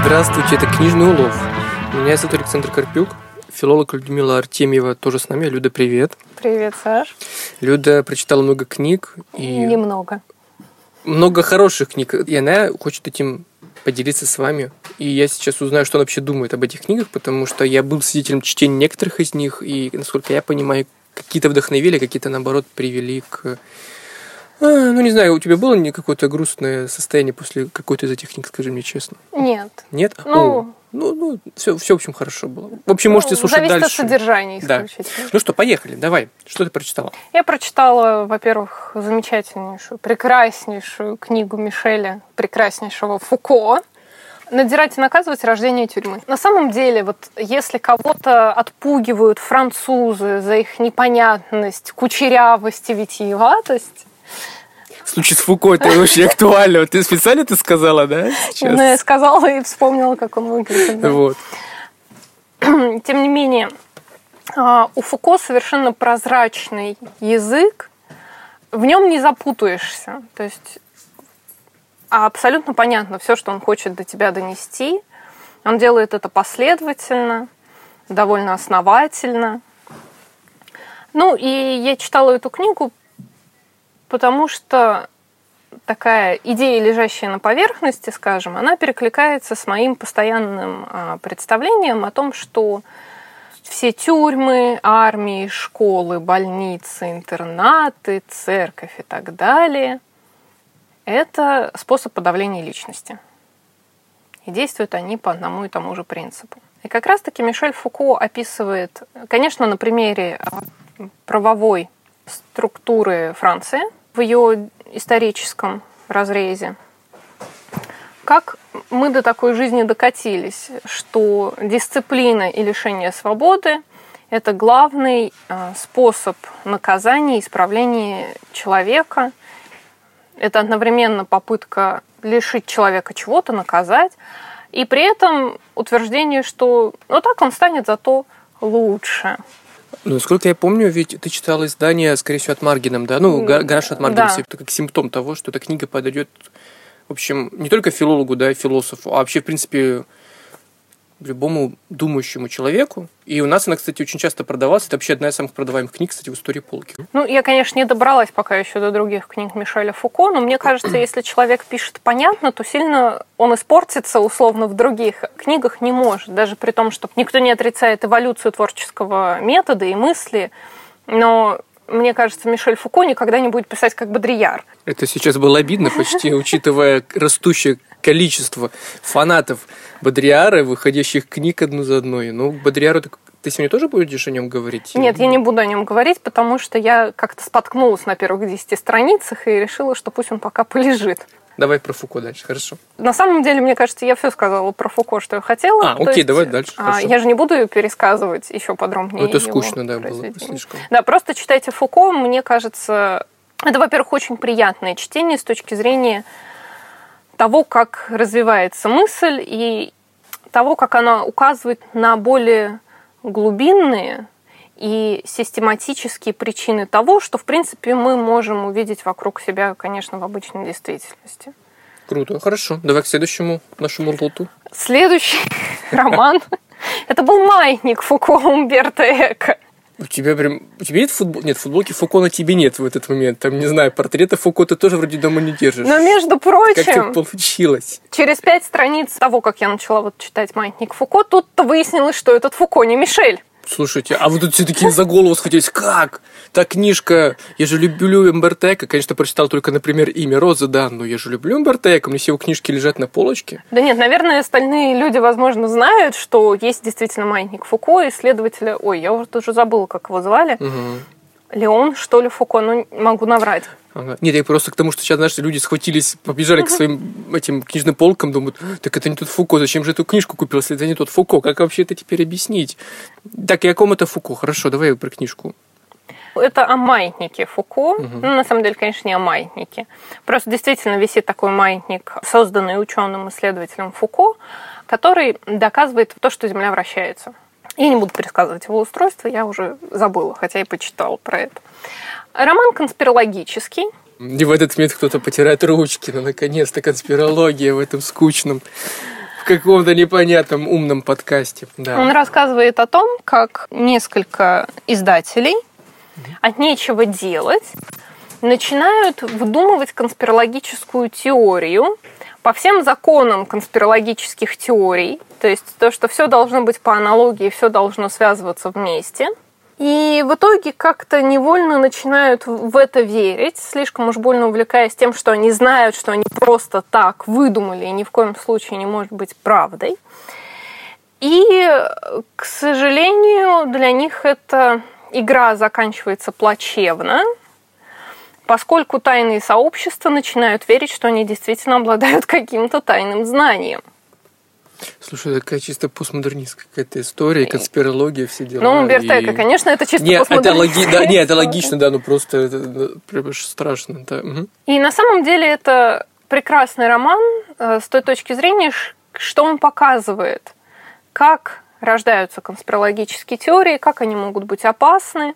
Здравствуйте, это «Книжный улов». Меня зовут Александр Карпюк, филолог Людмила Артемьева тоже с нами. Люда, привет. Привет, Саш. Люда прочитала много книг. И... Немного. Много хороших книг. И она хочет этим поделиться с вами. И я сейчас узнаю, что он вообще думает об этих книгах, потому что я был свидетелем чтения некоторых из них, и, насколько я понимаю, какие-то вдохновили, какие-то, наоборот, привели к... А, ну, не знаю, у тебя было не какое-то грустное состояние после какой-то из этих книг, скажи мне честно? Нет. Нет? Ну, О, ну, ну все, все, в общем, хорошо было. В общем, можете ну, слушать зависит дальше. от содержания исключительно. Да. Ну что, поехали, давай. Что ты прочитала? Я прочитала, во-первых, замечательнейшую, прекраснейшую книгу Мишеля, прекраснейшего Фуко надзирать и наказывать рождение тюрьмы. На самом деле, вот если кого-то отпугивают французы за их непонятность, кучерявость и витиеватость, в случае с Фуко это очень актуально. Ты специально это сказала, да? Сейчас? Ну, я сказала и вспомнила, как он выглядит. Да. Вот. Тем не менее, а, у Фуко совершенно прозрачный язык, в нем не запутаешься. То есть абсолютно понятно все, что он хочет до тебя донести. Он делает это последовательно, довольно основательно. Ну, и я читала эту книгу, потому что такая идея, лежащая на поверхности, скажем, она перекликается с моим постоянным а, представлением о том, что все тюрьмы, армии, школы, больницы, интернаты, церковь и так далее – это способ подавления личности. И действуют они по одному и тому же принципу. И как раз-таки Мишель Фуко описывает, конечно, на примере а, правовой структуры Франции в ее историческом разрезе, как мы до такой жизни докатились, что дисциплина и лишение свободы – это главный а, способ наказания и исправления человека – это одновременно попытка лишить человека чего-то, наказать, и при этом утверждение, что ну так он станет зато лучше. Ну, насколько я помню, ведь ты читала издание, скорее всего, от Маргином, да? Ну, гараж от Маргина, да. это как симптом того, что эта книга подойдет, в общем, не только филологу, да, философу, а вообще, в принципе, любому думающему человеку. И у нас она, кстати, очень часто продавалась. Это вообще одна из самых продаваемых книг, кстати, в истории полки. Ну, я, конечно, не добралась пока еще до других книг Мишеля Фуко, но мне кажется, если человек пишет понятно, то сильно он испортится условно в других книгах не может. Даже при том, что никто не отрицает эволюцию творческого метода и мысли, но мне кажется, Мишель Фуко никогда не будет писать как Бодрияр. Это сейчас было обидно, почти учитывая растущее количество фанатов Бодриара, выходящих книг одну за одной. Ну, Бодриару ты сегодня тоже будешь о нем говорить? Нет, я не буду о нем говорить, потому что я как-то споткнулась на первых десяти страницах и решила, что пусть он пока полежит. Давай про Фуко дальше, хорошо. На самом деле, мне кажется, я все сказала про Фуко, что я хотела. А, окей, есть, давай дальше. А, я же не буду ее пересказывать еще подробнее. Ну, это скучно, да, было слишком. Да, просто читайте Фуко, мне кажется, это, во-первых, очень приятное чтение с точки зрения того, как развивается мысль и того, как она указывает на более глубинные и систематические причины того, что, в принципе, мы можем увидеть вокруг себя, конечно, в обычной действительности. Круто, хорошо. Давай к следующему нашему лоту. Следующий роман. Это был маятник Фуко Умберто Эко. У тебя прям... У тебя нет футбол... Нет, футболки Фуко на тебе нет в этот момент. Там, не знаю, портреты Фуко ты тоже вроде дома не держишь. Но, между прочим... Как так получилось? Через пять страниц того, как я начала вот читать «Маятник Фуко», тут-то выяснилось, что этот Фуко не Мишель. Слушайте, а вы тут все такие за голову схватились. Как? Та книжка, я же люблю Эмбертека. Конечно, прочитал только, например, имя Розы, да, но я же люблю Эмбертека. У меня все его книжки лежат на полочке. Да нет, наверное, остальные люди, возможно, знают, что есть действительно маятник Фуко, исследователя... Ой, я уже тоже забыла, как его звали. Угу. Леон, что ли, Фуко, ну, могу наврать. Ага. Нет, я просто к тому, что сейчас, знаешь, люди схватились, побежали к своим этим книжным полкам, думают, так это не тот Фуко, зачем же эту книжку купил, если это не тот Фуко, как вообще это теперь объяснить? Так, и о ком это Фуко? Хорошо, давай про книжку. Это о маятнике Фуко. Угу. Ну, на самом деле, конечно, не о маятнике. Просто действительно висит такой маятник, созданный ученым-исследователем Фуко, который доказывает то, что Земля вращается. Я не буду пересказывать его устройство, я уже забыла, хотя и почитала про это. Роман конспирологический. И в этот момент кто-то потирает ручки, ну, наконец-то конспирология в этом скучном, в каком-то непонятном умном подкасте. Да. Он рассказывает о том, как несколько издателей от нечего делать начинают выдумывать конспирологическую теорию по всем законам конспирологических теорий, то есть то, что все должно быть по аналогии, все должно связываться вместе – и в итоге как-то невольно начинают в это верить, слишком уж больно увлекаясь тем, что они знают, что они просто так выдумали и ни в коем случае не может быть правдой. И, к сожалению, для них эта игра заканчивается плачевно, поскольку тайные сообщества начинают верить, что они действительно обладают каким-то тайным знанием. Слушай, такая чисто постмодернистская какая-то история, конспирология, все дела. Ну, Бертека, и... конечно, это чисто нет, это логи... да, нет, это логично, да, ну просто это, прям страшно, да. Угу. И на самом деле это прекрасный роман э, с той точки зрения, что он показывает, как рождаются конспирологические теории, как они могут быть опасны.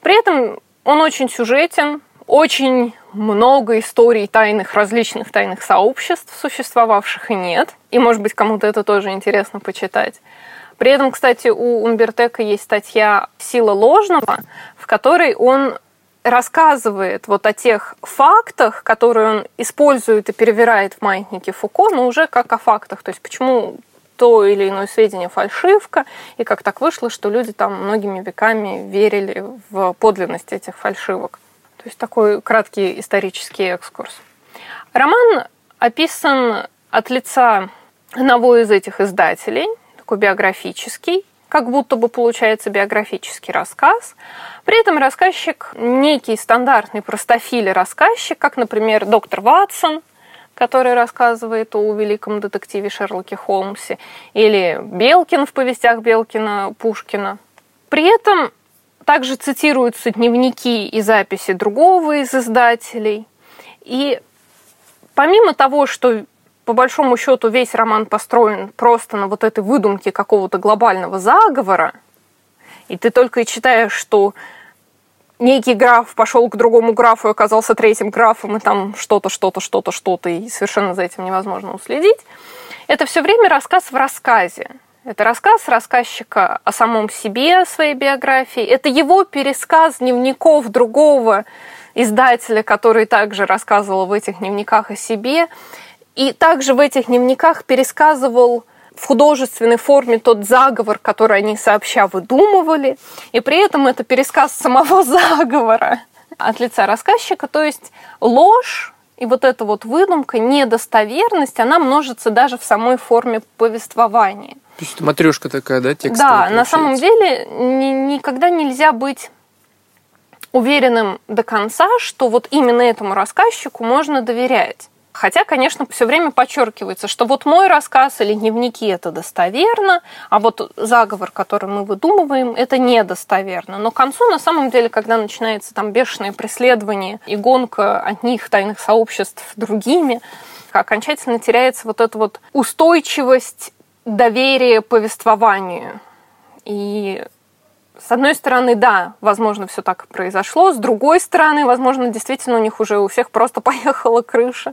При этом он очень сюжетен, очень много историй тайных, различных тайных сообществ, существовавших и нет. И, может быть, кому-то это тоже интересно почитать. При этом, кстати, у Умбертека есть статья «Сила ложного», в которой он рассказывает вот о тех фактах, которые он использует и перевирает в маятнике Фуко, но уже как о фактах. То есть почему то или иное сведение фальшивка, и как так вышло, что люди там многими веками верили в подлинность этих фальшивок. То есть такой краткий исторический экскурс. Роман описан от лица одного из этих издателей, такой биографический, как будто бы получается биографический рассказ. При этом рассказчик некий стандартный простофиль рассказчик, как, например, доктор Ватсон, который рассказывает о великом детективе Шерлоке Холмсе, или Белкин в повестях Белкина Пушкина. При этом также цитируются дневники и записи другого из издателей. И помимо того, что по большому счету весь роман построен просто на вот этой выдумке какого-то глобального заговора, и ты только и читаешь, что некий граф пошел к другому графу и оказался третьим графом, и там что-то, что-то, что-то, что-то, и совершенно за этим невозможно уследить. Это все время рассказ в рассказе. Это рассказ рассказчика о самом себе, о своей биографии. Это его пересказ дневников другого издателя, который также рассказывал в этих дневниках о себе. И также в этих дневниках пересказывал в художественной форме тот заговор, который они сообща выдумывали. И при этом это пересказ самого заговора от лица рассказчика. То есть ложь и вот эта вот выдумка, недостоверность, она множится даже в самой форме повествования. То есть это матрешка такая, да, текстовая? Да, на самом деле ни, никогда нельзя быть уверенным до конца, что вот именно этому рассказчику можно доверять. Хотя, конечно, все время подчеркивается, что вот мой рассказ или дневники это достоверно, а вот заговор, который мы выдумываем, это недостоверно. Но к концу, на самом деле, когда начинается там бешеное преследование и гонка от них тайных сообществ другими, окончательно теряется вот эта вот устойчивость доверие повествованию. И с одной стороны, да, возможно, все так произошло. С другой стороны, возможно, действительно у них уже у всех просто поехала крыша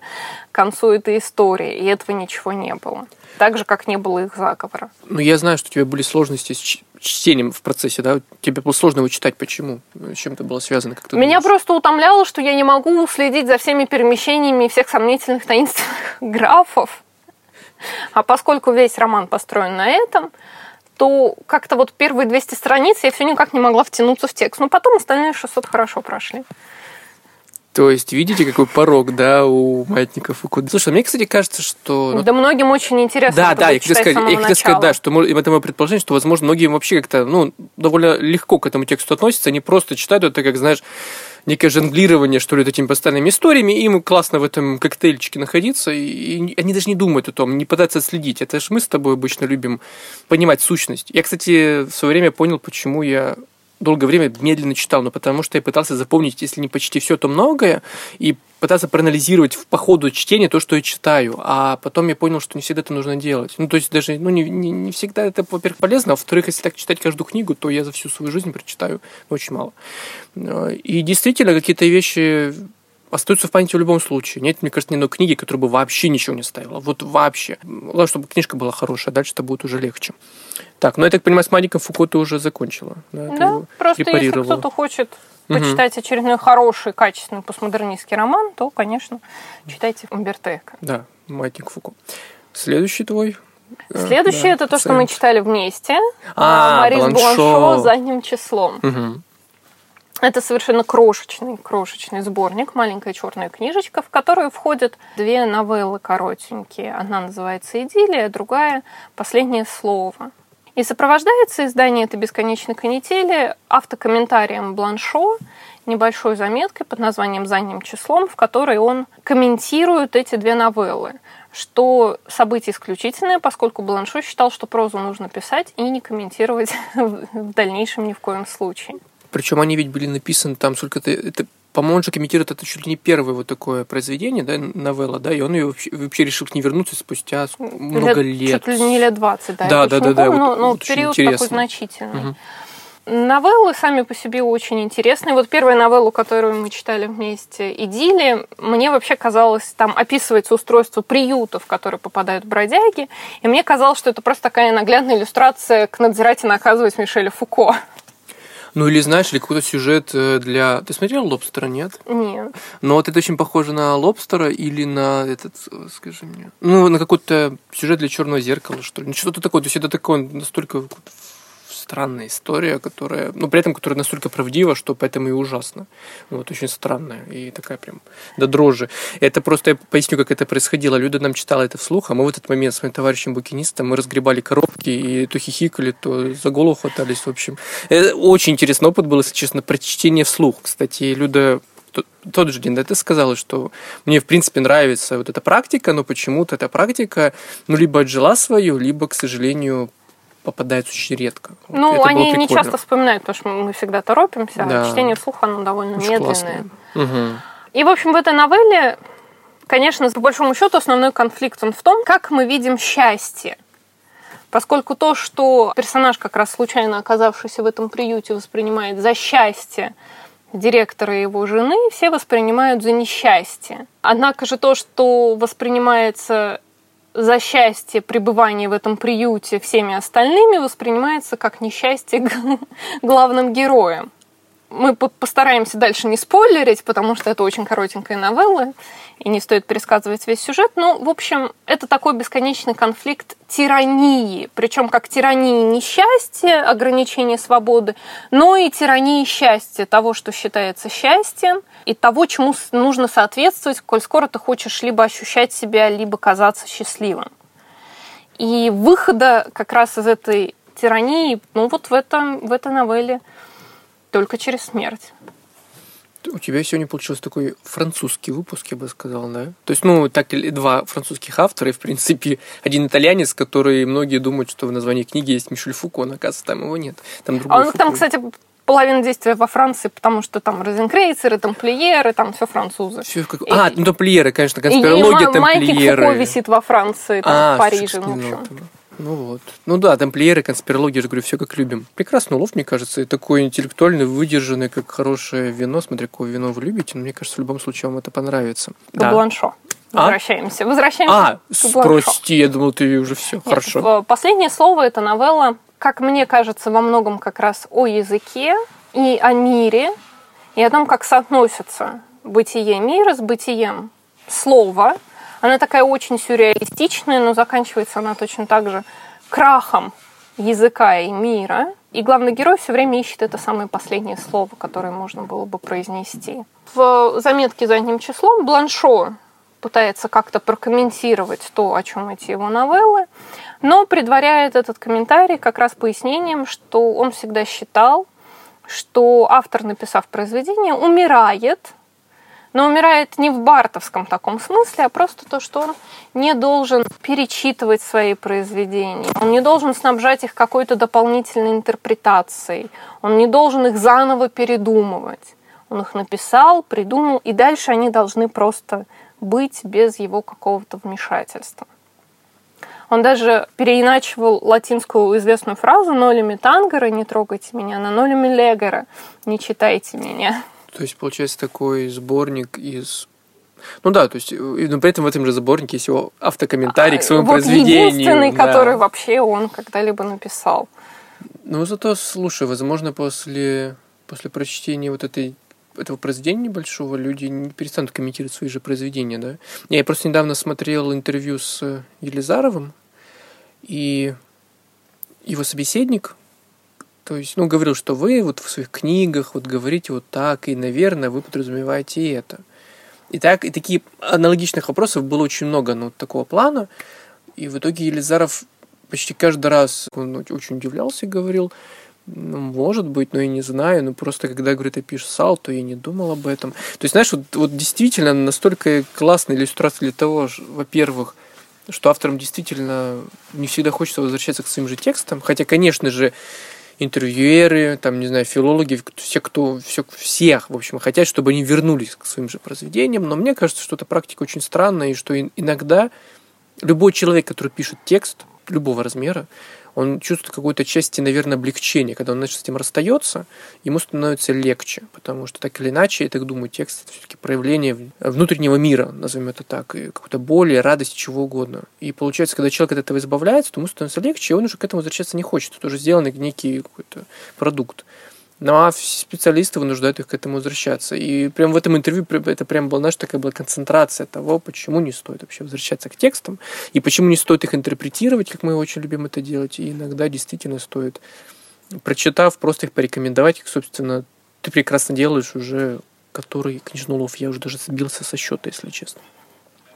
к концу этой истории, и этого ничего не было. Так же, как не было их заговора. Ну, я знаю, что у тебя были сложности с чтением в процессе, да? Тебе было сложно его читать. Почему? С чем это было связано? Как Меня думаешь? просто утомляло, что я не могу следить за всеми перемещениями всех сомнительных таинственных графов. А поскольку весь роман построен на этом, то как-то вот первые 200 страниц я все никак не могла втянуться в текст. Но потом остальные 600 хорошо прошли. То есть, видите, какой порог, да, у маятников и куда. Слушай, мне, кстати, кажется, что... Ну, да многим очень интересно. Да, да, я хотел сказать, я хотел сказать, да, что это мое предположение, что, возможно, многие вообще как-то, ну, довольно легко к этому тексту относятся, они просто читают это, как, знаешь, некое жонглирование, что ли, этими постоянными историями, им классно в этом коктейльчике находиться, и они даже не думают о том, не пытаются следить. Это же мы с тобой обычно любим понимать сущность. Я, кстати, в свое время понял, почему я долгое время медленно читал, но потому что я пытался запомнить, если не почти все, то многое, и пытаться проанализировать в, по ходу чтения то, что я читаю. А потом я понял, что не всегда это нужно делать. Ну, то есть даже, ну, не, не, не всегда это, во-первых, полезно, а во-вторых, если так читать каждую книгу, то я за всю свою жизнь прочитаю очень мало. И действительно, какие-то вещи остаются в памяти в любом случае. Нет, мне кажется, ни одной книги, которая бы вообще ничего не ставила. Вот вообще. Главное, чтобы книжка была хорошая, дальше это будет уже легче. Так, ну я так понимаю, с маленьким Фуко ты уже закончила. Да, да просто если кто-то хочет почитать очередной хороший, качественный постмодернистский роман, то, конечно, читайте Умберто. Да, Маятник Фуко. Следующий твой э, Следующее да, это то, что мы читали вместе. А, Марис Бланшо. Бланшо задним числом. Угу. Это совершенно крошечный, крошечный сборник, маленькая черная книжечка, в которую входят две новеллы коротенькие. Одна называется «Идиллия», другая «Последнее слово». И сопровождается издание этой бесконечной канители автокомментарием Бланшо, небольшой заметкой под названием «Задним числом», в которой он комментирует эти две новеллы что событие исключительное, поскольку Бланшо считал, что прозу нужно писать и не комментировать в дальнейшем ни в коем случае. Причем они ведь были написаны там, сколько это, это по-моему, он же комментирует это чуть ли не первое вот такое произведение, да, новелла, да, и он ее вообще, вообще решил к ней вернуться спустя много лет. лет. Чуть ли не лет 20, да. Да, да, да, да. Вот, но, но вот период такой значительный. Угу. Новеллы сами по себе очень интересные. Вот первая новелла, которую мы читали вместе, «Идиллия», мне вообще казалось, там описывается устройство приютов, в которые попадают бродяги, и мне казалось, что это просто такая наглядная иллюстрация к надзирать и наказывать Мишеля Фуко. Ну или знаешь, или какой-то сюжет э, для... Ты смотрел «Лобстера», нет? Нет. Но вот это очень похоже на «Лобстера» или на этот, э, скажи мне... Ну, на какой-то сюжет для «Черного зеркала», что ли. Ну, что-то такое. То есть это такое настолько странная история, которая, ну, при этом, которая настолько правдива, что поэтому и ужасно. Вот, очень странная и такая прям до дрожи. Это просто, я поясню, как это происходило. Люда нам читала это вслух, а мы в этот момент с моим товарищем-букинистом, мы разгребали коробки и то хихикали, то за голову хватались, в общем. Это очень интересный опыт был, если честно, прочтение вслух. Кстати, Люда тот же день, да, ты сказала, что мне, в принципе, нравится вот эта практика, но почему-то эта практика, ну, либо отжила свою, либо, к сожалению, попадается очень редко. Ну, вот они не часто вспоминают, потому что мы всегда торопимся, а да. чтение вслух, оно довольно очень медленное. Угу. И, в общем, в этой новелле, конечно, по большому счету, основной конфликт он в том, как мы видим счастье. Поскольку то, что персонаж, как раз случайно оказавшийся в этом приюте, воспринимает за счастье директора и его жены, все воспринимают за несчастье. Однако же то, что воспринимается за счастье пребывания в этом приюте всеми остальными воспринимается как несчастье главным героем мы постараемся дальше не спойлерить, потому что это очень коротенькая новелла, и не стоит пересказывать весь сюжет. Но, в общем, это такой бесконечный конфликт тирании, причем как тирании несчастья, ограничения свободы, но и тирании счастья, того, что считается счастьем, и того, чему нужно соответствовать, коль скоро ты хочешь либо ощущать себя, либо казаться счастливым. И выхода как раз из этой тирании, ну вот в, этом, в этой новелле – только через смерть. У тебя сегодня получился такой французский выпуск, я бы сказал, да? То есть, ну, так или два французских автора, и, в принципе, один итальянец, который многие думают, что в названии книги есть Мишель Фуко, но, оказывается, там его нет. Там другой а он, там, кстати, половина действия во Франции, потому что там розенкрейцеры, тамплиеры, там все французы. Все как... А, ну тамплиеры, конечно, конспирология, и тамплиеры. Майки Фуко висит во Франции, там, а, в Париже, в общем. Ну вот. Ну да, тамплиеры, конспирология, я же говорю, все как любим. Прекрасный улов, мне кажется, и такой интеллектуальный, выдержанный, как хорошее вино. Смотри, какое вино вы любите, но мне кажется, в любом случае вам это понравится. Да. Бланшо. Возвращаемся. А? Возвращаемся а, прости, я думал, ты уже все. Нет, Хорошо. Последнее слово это новелла, как мне кажется, во многом как раз о языке и о мире, и о том, как соотносятся бытие мира с бытием слова – она такая очень сюрреалистичная, но заканчивается она точно так же крахом языка и мира. И главный герой все время ищет это самое последнее слово, которое можно было бы произнести. В заметке задним числом Бланшо пытается как-то прокомментировать то, о чем эти его новеллы, но предваряет этот комментарий как раз пояснением, что он всегда считал, что автор, написав произведение, умирает но умирает не в бартовском таком смысле, а просто то, что он не должен перечитывать свои произведения, он не должен снабжать их какой-то дополнительной интерпретацией, он не должен их заново передумывать. Он их написал, придумал, и дальше они должны просто быть без его какого-то вмешательства. Он даже переиначивал латинскую известную фразу «нолями тангера» «не трогайте меня» на «нолями легора» «не читайте меня». То есть, получается, такой сборник из ну да, то есть, но при этом в этом же сборнике есть его автокомментарий а, к своему вот произведению. единственный, да. который вообще он когда-либо написал. Ну, зато, слушай, возможно, после, после прочтения вот этой этого произведения небольшого люди не перестанут комментировать свои же произведения, да. Я просто недавно смотрел интервью с Елизаровым, и его собеседник, то есть, ну, говорил, что вы вот в своих книгах вот говорите вот так, и, наверное, вы подразумеваете это. И так, и такие аналогичных вопросов было очень много, ну, такого плана. И в итоге Елизаров почти каждый раз, он очень удивлялся и говорил, ну, может быть, но я не знаю. Но просто когда, говорит, я писал, то я не думал об этом. То есть, знаешь, вот, вот действительно настолько классная иллюстрация для того, во-первых, что авторам действительно не всегда хочется возвращаться к своим же текстам. Хотя, конечно же, интервьюеры, там, не знаю, филологи, все, кто, все, всех, в общем, хотят, чтобы они вернулись к своим же произведениям. Но мне кажется, что эта практика очень странная, и что иногда любой человек, который пишет текст любого размера, он чувствует какую-то часть, наверное, облегчения. Когда он, значит, с этим расстается, ему становится легче, потому что так или иначе, я так думаю, текст это все-таки проявление внутреннего мира, назовем это так, какой-то боли, радости, чего угодно. И получается, когда человек от этого избавляется, то ему становится легче, и он уже к этому возвращаться не хочет. Это уже сделанный некий какой-то продукт. Ну, а специалисты вынуждают их к этому возвращаться. И прям в этом интервью это прям была наша такая была концентрация того, почему не стоит вообще возвращаться к текстам, и почему не стоит их интерпретировать, как мы очень любим это делать. И иногда действительно стоит, прочитав, просто их порекомендовать, их, собственно, ты прекрасно делаешь уже, который книжный я уже даже сбился со счета, если честно.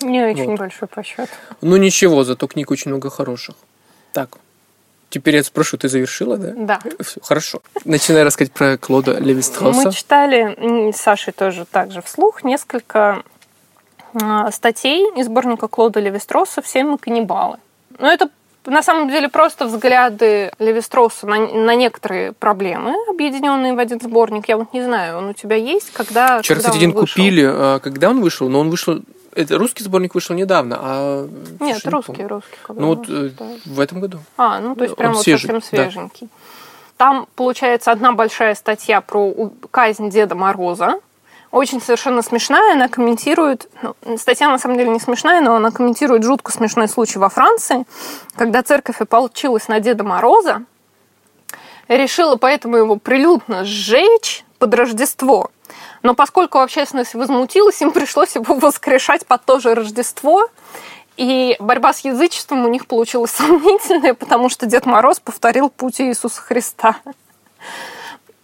Не очень вот. большой по счету. Ну ничего, зато книг очень много хороших. Так, Теперь я спрошу, ты завершила, да? Да. Все, хорошо. Начинай рассказать про Клода Левистрауса. Мы читали с Сашей тоже также вслух несколько а, статей из сборника Клода Левистроса «Все мы каннибалы». Но это на самом деле просто взгляды Левистроса на, на некоторые проблемы, объединенные в один сборник. Я вот не знаю, он у тебя есть, когда Вчера, когда кстати, один купили. А, когда он вышел? Но он вышел это русский сборник вышел недавно, а... Нет, русский, не русский. Ну вот э, да. в этом году. А, ну то есть прям вот совсем свеженький. Да. Там, получается, одна большая статья про казнь Деда Мороза. Очень совершенно смешная. Она комментирует... Ну, статья, на самом деле, не смешная, но она комментирует жутко смешной случай во Франции, когда церковь ополчилась на Деда Мороза, решила поэтому его прилюдно сжечь под Рождество. Но поскольку общественность возмутилась, им пришлось его воскрешать под то же Рождество. И борьба с язычеством у них получилась сомнительная, потому что Дед Мороз повторил путь Иисуса Христа.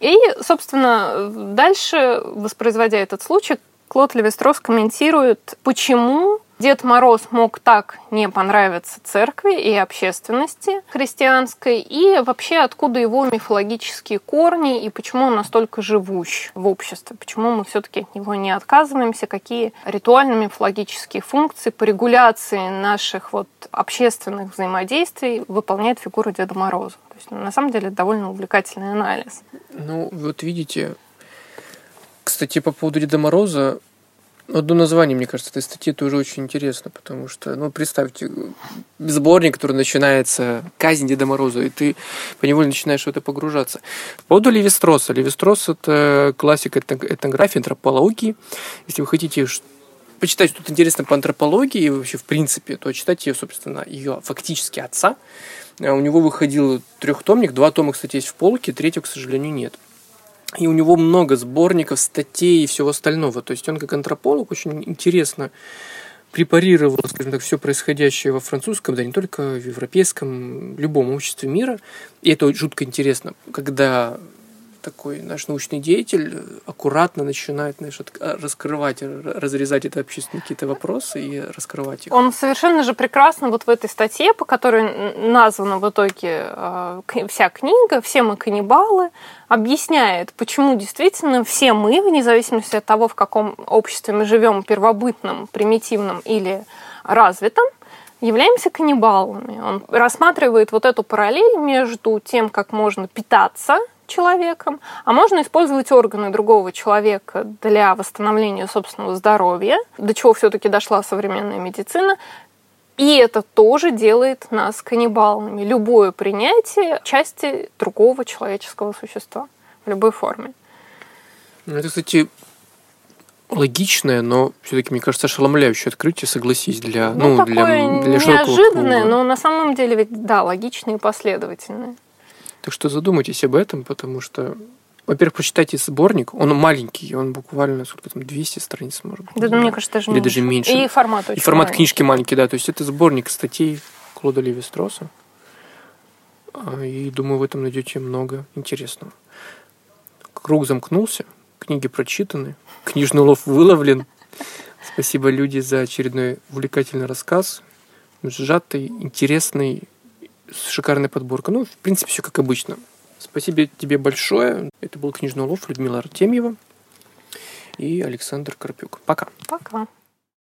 И, собственно, дальше, воспроизводя этот случай, Клод Левистрос комментирует, почему Дед Мороз мог так не понравиться церкви и общественности христианской, и вообще откуда его мифологические корни, и почему он настолько живущ в обществе, почему мы все-таки от него не отказываемся, какие ритуально-мифологические функции по регуляции наших вот общественных взаимодействий выполняет фигура Деда Мороза. То есть, на самом деле, довольно увлекательный анализ. Ну, вот видите, кстати, по поводу Деда Мороза, Одно название, мне кажется, этой статьи тоже очень интересно, потому что, ну, представьте, сборник, который начинается «Казнь Деда Мороза», и ты поневоле начинаешь в это погружаться. По поводу Левистроса. Левистрос – это классика этнографии, антропологии. Если вы хотите почитать что-то интересное по антропологии и вообще в принципе, то читайте, собственно, ее фактически отца. А у него выходил трехтомник, два тома, кстати, есть в полке, третьего, к сожалению, нет. И у него много сборников, статей и всего остального. То есть он как антрополог очень интересно препарировал, скажем так, все происходящее во французском, да не только в европейском, любом обществе мира. И это жутко интересно, когда такой наш научный деятель э, аккуратно начинает знаешь, э, раскрывать, разрезать это общественные какие-то вопросы и раскрывать их. Он совершенно же прекрасно вот в этой статье, по которой названа в итоге э, вся книга «Все мы каннибалы», объясняет, почему действительно все мы, вне зависимости от того, в каком обществе мы живем, первобытном, примитивном или развитом, являемся каннибалами. Он рассматривает вот эту параллель между тем, как можно питаться – человеком, а можно использовать органы другого человека для восстановления собственного здоровья, до чего все-таки дошла современная медицина. И это тоже делает нас каннибалами. Любое принятие части другого человеческого существа в любой форме. Это, кстати, логичное, но все-таки, мне кажется, ошеломляющее открытие, согласись, для, Ну, ну, такое для, для неожиданное, круга. но на самом деле ведь, да, логичное и последовательное. Так что задумайтесь об этом, потому что, во-первых, прочитайте сборник. Он маленький, он буквально, сколько там, 200 страниц, может быть. Да, ну, мне кажется, даже Или даже меньше. И формат очень И формат маленький. книжки маленький, да. То есть это сборник статей Клода Леви-Стросса. А, И думаю, в этом найдете много интересного. Круг замкнулся, книги прочитаны, книжный улов выловлен. Спасибо, люди, за очередной увлекательный рассказ. Сжатый, интересный, с шикарной подборкой. Ну, в принципе, все как обычно. Спасибо тебе большое. Это был книжный улов Людмила Артемьева и Александр Карпюк. Пока. Пока.